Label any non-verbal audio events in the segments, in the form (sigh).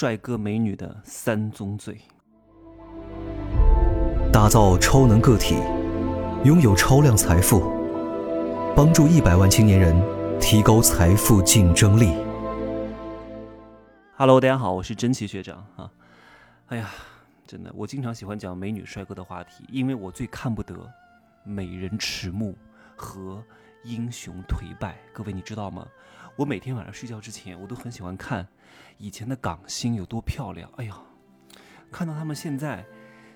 帅哥美女的三宗罪。打造超能个体，拥有超量财富，帮助一百万青年人提高财富竞争力。Hello，大家好，我是真奇学长啊。哎呀，真的，我经常喜欢讲美女帅哥的话题，因为我最看不得美人迟暮和英雄颓败。各位你知道吗？我每天晚上睡觉之前，我都很喜欢看以前的港星有多漂亮。哎呀，看到他们现在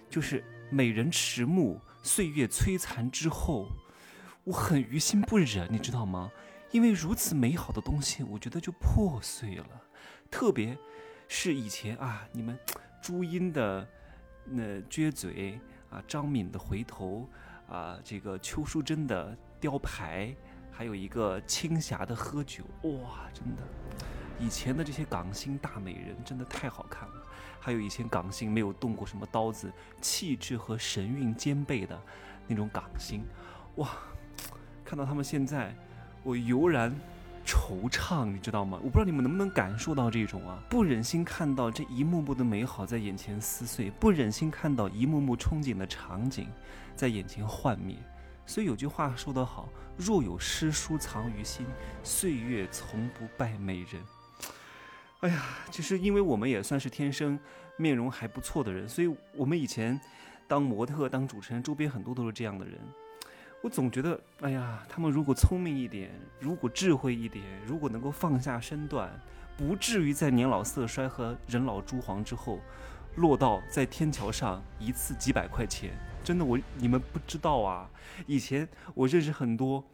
就是美人迟暮、岁月摧残之后，我很于心不忍，你知道吗？因为如此美好的东西，我觉得就破碎了。特别是以前啊，你们朱茵的那撅嘴啊，张敏的回头啊，这个邱淑贞的雕牌。还有一个青霞的喝酒，哇，真的，以前的这些港星大美人真的太好看了。还有以前港星没有动过什么刀子，气质和神韵兼备的那种港星，哇，看到他们现在，我油然惆怅，你知道吗？我不知道你们能不能感受到这种啊，不忍心看到这一幕幕的美好在眼前撕碎，不忍心看到一幕幕憧憬的场景在眼前幻灭。所以有句话说得好：“若有诗书藏于心，岁月从不败美人。”哎呀，其实因为我们也算是天生面容还不错的人，所以我们以前当模特、当主持人，周边很多都是这样的人。我总觉得，哎呀，他们如果聪明一点，如果智慧一点，如果能够放下身段，不至于在年老色衰和人老珠黄之后，落到在天桥上一次几百块钱。真的，我你们不知道啊！以前我认识很多，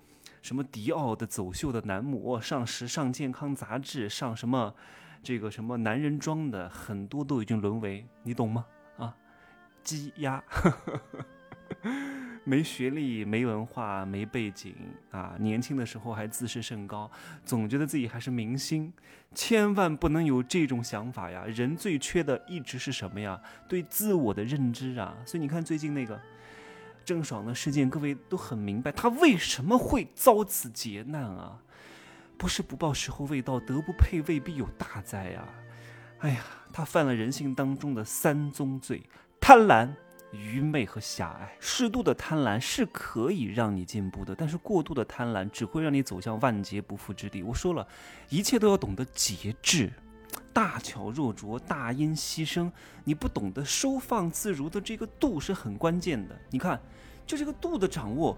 什么迪奥的走秀的男模，上时尚健康杂志，上什么这个什么男人装的，很多都已经沦为你懂吗？啊，鸡鸭。(laughs) 没学历、没文化、没背景啊！年轻的时候还自视甚高，总觉得自己还是明星，千万不能有这种想法呀！人最缺的一直是什么呀？对自我的认知啊！所以你看最近那个郑爽的事件，各位都很明白，她为什么会遭此劫难啊？不是不报时候未到，德不配位必有大灾啊！哎呀，她犯了人性当中的三宗罪：贪婪。愚昧和狭隘，适度的贪婪是可以让你进步的，但是过度的贪婪只会让你走向万劫不复之地。我说了，一切都要懂得节制，大巧若拙，大音希声。你不懂得收放自如的这个度是很关键的。你看，就这个度的掌握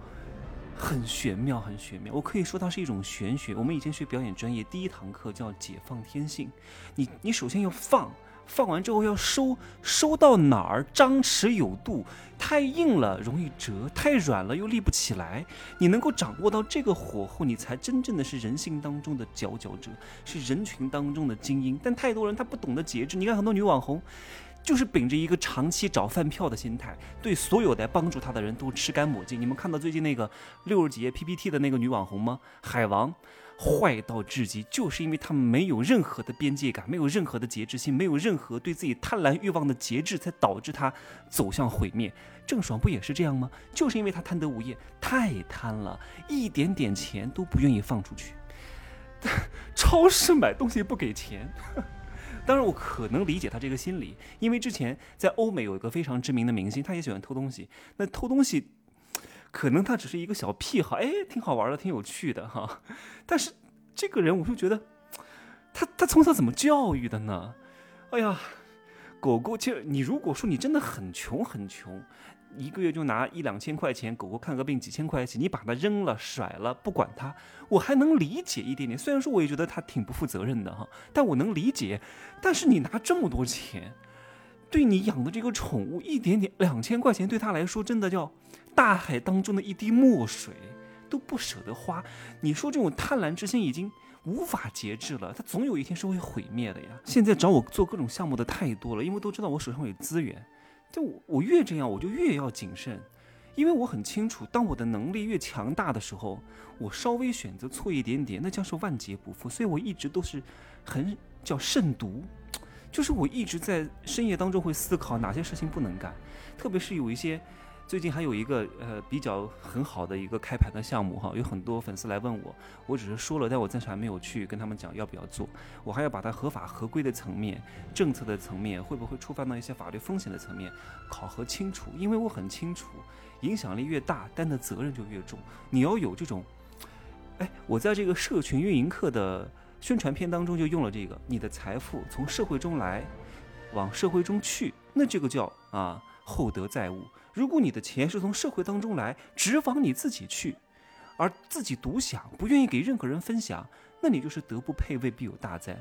很玄妙，很玄妙。我可以说它是一种玄学。我们以前学表演专业，第一堂课叫解放天性。你，你首先要放。放完之后要收，收到哪儿？张弛有度，太硬了容易折，太软了又立不起来。你能够掌握到这个火候，你才真正的是人性当中的佼佼者，是人群当中的精英。但太多人他不懂得节制。你看很多女网红，就是秉着一个长期找饭票的心态，对所有来帮助他的人都吃干抹净。你们看到最近那个六十几页 PPT 的那个女网红吗？海王。坏到至极，就是因为他没有任何的边界感，没有任何的节制性，没有任何对自己贪婪欲望的节制，才导致他走向毁灭。郑爽不也是这样吗？就是因为他贪得无厌，太贪了，一点点钱都不愿意放出去。(laughs) 超市买东西不给钱，当然我可能理解他这个心理，因为之前在欧美有一个非常知名的明星，他也喜欢偷东西，那偷东西。可能他只是一个小癖好，哎，挺好玩的，挺有趣的哈。但是这个人，我就觉得，他他从小怎么教育的呢？哎呀，狗狗，其实你如果说你真的很穷很穷，一个月就拿一两千块钱，狗狗看个病几千块钱，你把它扔了甩了不管它，我还能理解一点点。虽然说我也觉得他挺不负责任的哈，但我能理解。但是你拿这么多钱，对你养的这个宠物一点点两千块钱，对他来说真的叫。大海当中的一滴墨水都不舍得花，你说这种贪婪之心已经无法节制了，它总有一天是会毁灭的呀。现在找我做各种项目的太多了，因为都知道我手上有资源，就我我越这样我就越要谨慎，因为我很清楚，当我的能力越强大的时候，我稍微选择错一点点，那将是万劫不复。所以我一直都是很叫慎独，就是我一直在深夜当中会思考哪些事情不能干，特别是有一些。最近还有一个呃比较很好的一个开盘的项目哈，有很多粉丝来问我，我只是说了，但我暂时还没有去跟他们讲要不要做，我还要把它合法合规的层面、政策的层面，会不会触犯到一些法律风险的层面考核清楚，因为我很清楚，影响力越大，担的责任就越重，你要有这种，哎，我在这个社群运营课的宣传片当中就用了这个，你的财富从社会中来。往社会中去，那这个叫啊厚德载物。如果你的钱是从社会当中来，只往你自己去，而自己独享，不愿意给任何人分享，那你就是德不配位，必有大灾。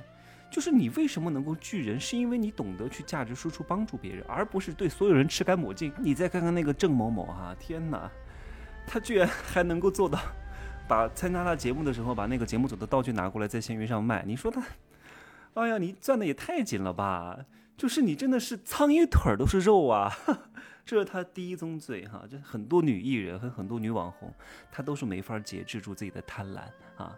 就是你为什么能够聚人，是因为你懂得去价值输出，帮助别人，而不是对所有人吃干抹净。你再看看那个郑某某哈，天哪，他居然还能够做到，把参加他节目的时候，把那个节目组的道具拿过来在闲鱼上卖。你说他，哎呀，你赚的也太紧了吧！就是你真的是苍蝇腿儿都是肉啊，这是他第一宗罪哈。就很多女艺人和很多女网红，她都是没法节制住自己的贪婪啊。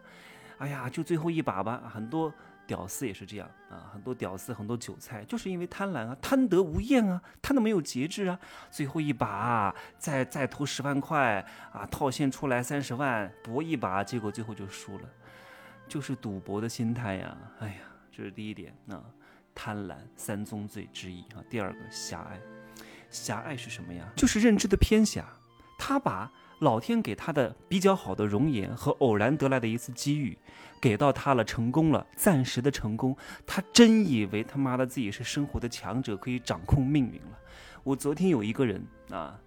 哎呀，就最后一把吧。很多屌丝也是这样啊，很多屌丝很多韭菜就是因为贪婪啊，贪得无厌啊，贪得没有节制啊。最后一把再再投十万块啊，套现出来三十万搏一把，结果最后就输了，就是赌博的心态呀。哎呀，这是第一点啊。贪婪三宗罪之一啊，第二个狭隘，狭隘是什么呀？就是认知的偏狭。他把老天给他的比较好的容颜和偶然得来的一次机遇，给到他了，成功了，暂时的成功，他真以为他妈的自己是生活的强者，可以掌控命运了。我昨天有一个人啊，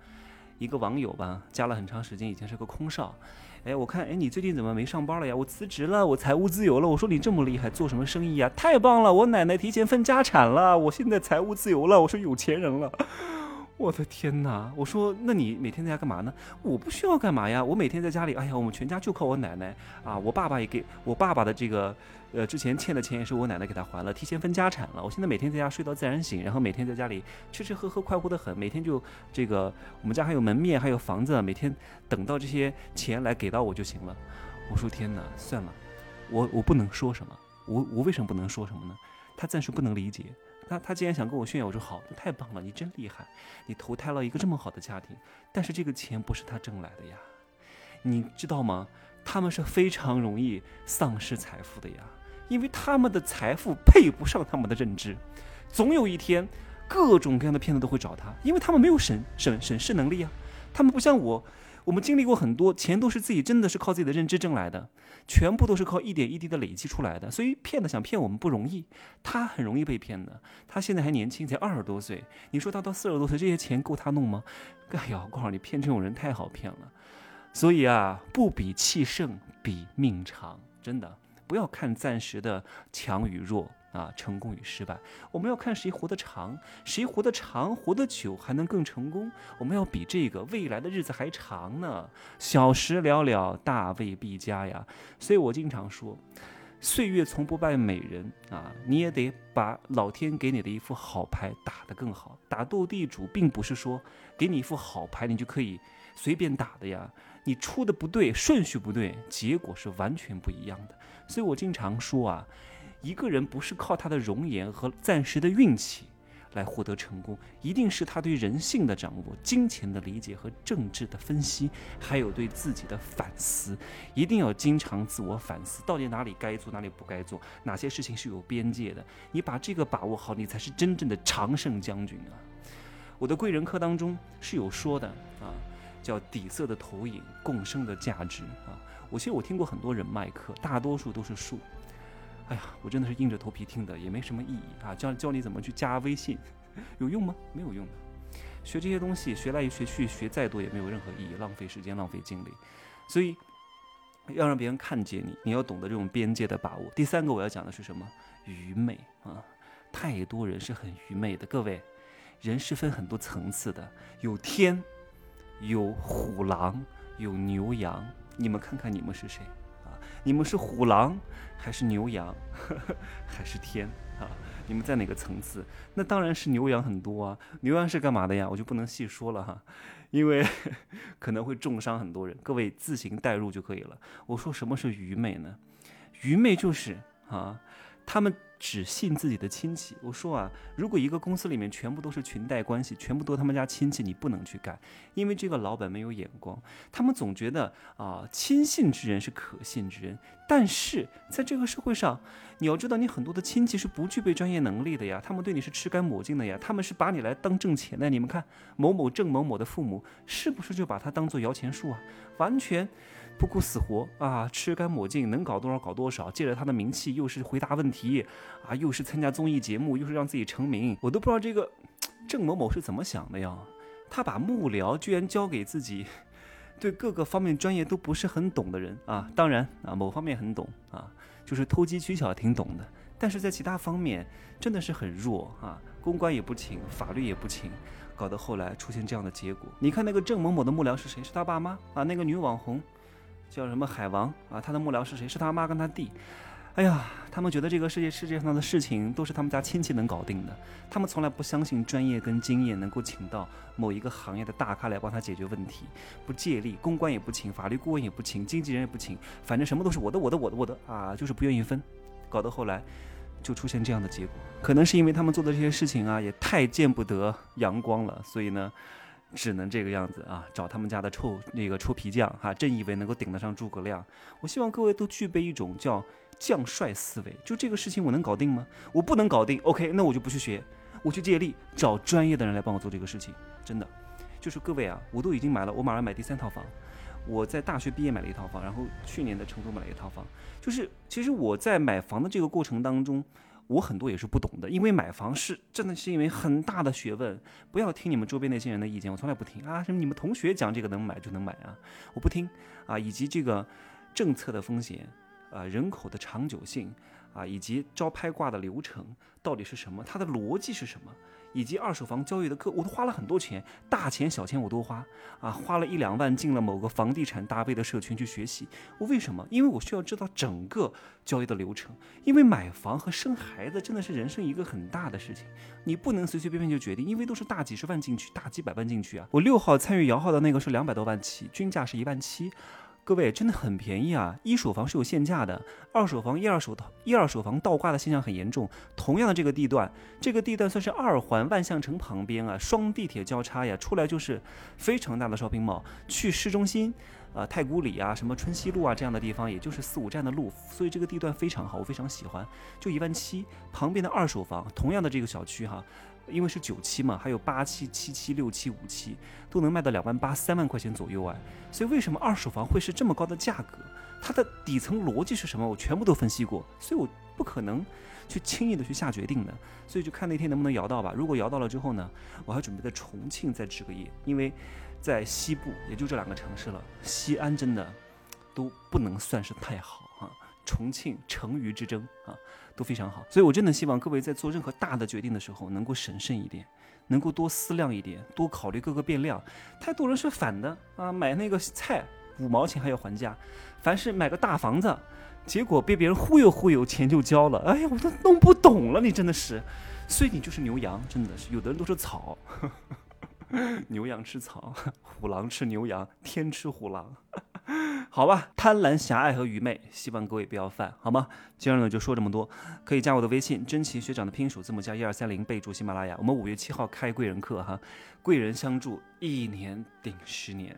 一个网友吧，加了很长时间，以前是个空少。哎，我看，哎，你最近怎么没上班了呀？我辞职了，我财务自由了。我说你这么厉害，做什么生意呀？太棒了，我奶奶提前分家产了，我现在财务自由了，我是有钱人了。我的天哪！我说，那你每天在家干嘛呢？我不需要干嘛呀，我每天在家里，哎呀，我们全家就靠我奶奶啊。我爸爸也给我爸爸的这个，呃，之前欠的钱也是我奶奶给他还了，提前分家产了。我现在每天在家睡到自然醒，然后每天在家里吃吃喝喝，快活的很。每天就这个，我们家还有门面，还有房子，每天等到这些钱来给到我就行了。我说天哪，算了，我我不能说什么，我我为什么不能说什么呢？他暂时不能理解。他他既然想跟我炫耀，我说好，太棒了，你真厉害，你投胎了一个这么好的家庭，但是这个钱不是他挣来的呀，你知道吗？他们是非常容易丧失财富的呀，因为他们的财富配不上他们的认知，总有一天，各种各样的骗子都会找他，因为他们没有审审审视能力啊，他们不像我。我们经历过很多，钱都是自己真的是靠自己的认知挣来的，全部都是靠一点一滴的累积出来的，所以骗子想骗我们不容易，他很容易被骗的。他现在还年轻，才二十多岁，你说他到四十多岁，这些钱够他弄吗？哎呀，我告诉你，骗这种人太好骗了。所以啊，不比气盛，比命长，真的不要看暂时的强与弱。啊，成功与失败，我们要看谁活得长，谁活得长，活得久，还能更成功。我们要比这个未来的日子还长呢。小时了了，大未必佳呀。所以我经常说，岁月从不败美人啊，你也得把老天给你的一副好牌打得更好。打斗地主，并不是说给你一副好牌，你就可以随便打的呀。你出的不对，顺序不对，结果是完全不一样的。所以我经常说啊。一个人不是靠他的容颜和暂时的运气来获得成功，一定是他对人性的掌握、金钱的理解和政治的分析，还有对自己的反思。一定要经常自我反思，到底哪里该做，哪里不该做，哪些事情是有边界的。你把这个把握好，你才是真正的常胜将军啊！我的贵人课当中是有说的啊，叫底色的投影，共生的价值啊。我其实我听过很多人脉课，大多数都是术。哎呀，我真的是硬着头皮听的，也没什么意义啊！教教你怎么去加微信，(laughs) 有用吗？没有用的。学这些东西，学来学去，学再多也没有任何意义，浪费时间，浪费精力。所以，要让别人看见你，你要懂得这种边界的把握。第三个我要讲的是什么？愚昧啊！太多人是很愚昧的。各位，人是分很多层次的，有天，有虎狼，有牛羊。你们看看，你们是谁？你们是虎狼，还是牛羊，(laughs) 还是天啊？你们在哪个层次？那当然是牛羊很多啊。牛羊是干嘛的呀？我就不能细说了哈，因为 (laughs) 可能会重伤很多人。各位自行代入就可以了。我说什么是愚昧呢？愚昧就是啊，他们只信自己的亲戚。我说啊，如果一个公司里面全部都是裙带关系，全部都他们家亲戚，你不能去干，因为这个老板没有眼光。他们总觉得啊，亲信之人是可信之人，但是在这个社会上，你要知道，你很多的亲戚是不具备专业能力的呀，他们对你是吃干抹净的呀，他们是把你来当挣钱的。你们看某某郑某某的父母，是不是就把他当做摇钱树啊？完全。不顾死活啊，吃干抹净，能搞多少搞多少。借着他的名气，又是回答问题啊，又是参加综艺节目，又是让自己成名。我都不知道这个郑某某是怎么想的呀？他把幕僚居然交给自己，对各个方面专业都不是很懂的人啊。当然啊，某方面很懂啊，就是偷机取巧挺懂的，但是在其他方面真的是很弱啊。公关也不请，法律也不请，搞得后来出现这样的结果。你看那个郑某某的幕僚是谁？是他爸妈啊？那个女网红。叫什么海王啊？他的幕僚是谁？是他妈跟他弟。哎呀，他们觉得这个世界世界上的事情都是他们家亲戚能搞定的。他们从来不相信专业跟经验能够请到某一个行业的大咖来帮他解决问题，不借力，公关也不请，法律顾问也不请，经纪人也不请，反正什么都是我的，我的，我的，我的啊，就是不愿意分，搞得后来就出现这样的结果。可能是因为他们做的这些事情啊，也太见不得阳光了，所以呢。只能这个样子啊，找他们家的臭那个臭皮匠哈，真以为能够顶得上诸葛亮。我希望各位都具备一种叫将帅思维，就这个事情我能搞定吗？我不能搞定，OK，那我就不去学，我去借力找专业的人来帮我做这个事情。真的，就是各位啊，我都已经买了，我马上买第三套房。我在大学毕业买了一套房，然后去年的成都买了一套房。就是其实我在买房的这个过程当中。我很多也是不懂的，因为买房是真的是因为很大的学问，不要听你们周边那些人的意见，我从来不听啊。什么你们同学讲这个能买就能买啊，我不听啊。以及这个政策的风险啊，人口的长久性啊，以及招拍挂的流程到底是什么，它的逻辑是什么？以及二手房交易的课，我都花了很多钱，大钱小钱我都花啊，花了一两万进了某个房地产大 V 的社群去学习。我为什么？因为我需要知道整个交易的流程。因为买房和生孩子真的是人生一个很大的事情，你不能随随便便就决定，因为都是大几十万进去，大几百万进去啊。我六号参与摇号的那个是两百多万起，均价是一万七。各位真的很便宜啊！一手房是有限价的，二手房一二手一二手房倒挂的现象很严重。同样的这个地段，这个地段算是二环万象城旁边啊，双地铁交叉呀，出来就是非常大的 shopping mall。去市中心，啊太古里啊，什么春熙路啊这样的地方，也就是四五站的路，所以这个地段非常好，我非常喜欢。就一万七，旁边的二手房，同样的这个小区哈。因为是九期嘛，还有八期、七期、六期、五期，都能卖到两万八、三万块钱左右啊。所以为什么二手房会是这么高的价格？它的底层逻辑是什么？我全部都分析过，所以我不可能去轻易的去下决定的。所以就看那天能不能摇到吧。如果摇到了之后呢，我还准备在重庆再置个业，因为在西部也就这两个城市了，西安真的都不能算是太好。重庆成渝之争啊。都非常好，所以我真的希望各位在做任何大的决定的时候能够审慎一点，能够多思量一点，多考虑各个变量。太多人是反的啊，买那个菜五毛钱还要还价，凡是买个大房子，结果被别人忽悠忽悠，钱就交了。哎呀，我都弄不懂了，你真的是，所以你就是牛羊，真的是，有的人都是草，(laughs) 牛羊吃草，(laughs) 虎狼吃牛羊，天吃虎狼。(laughs) 好吧，贪婪、狭隘和愚昧，希望各位不要犯，好吗？今儿呢就说这么多，可以加我的微信，真奇学长的拼音首字母加一二三零，备注喜马拉雅。我们五月七号开贵人课哈，贵人相助，一年顶十年。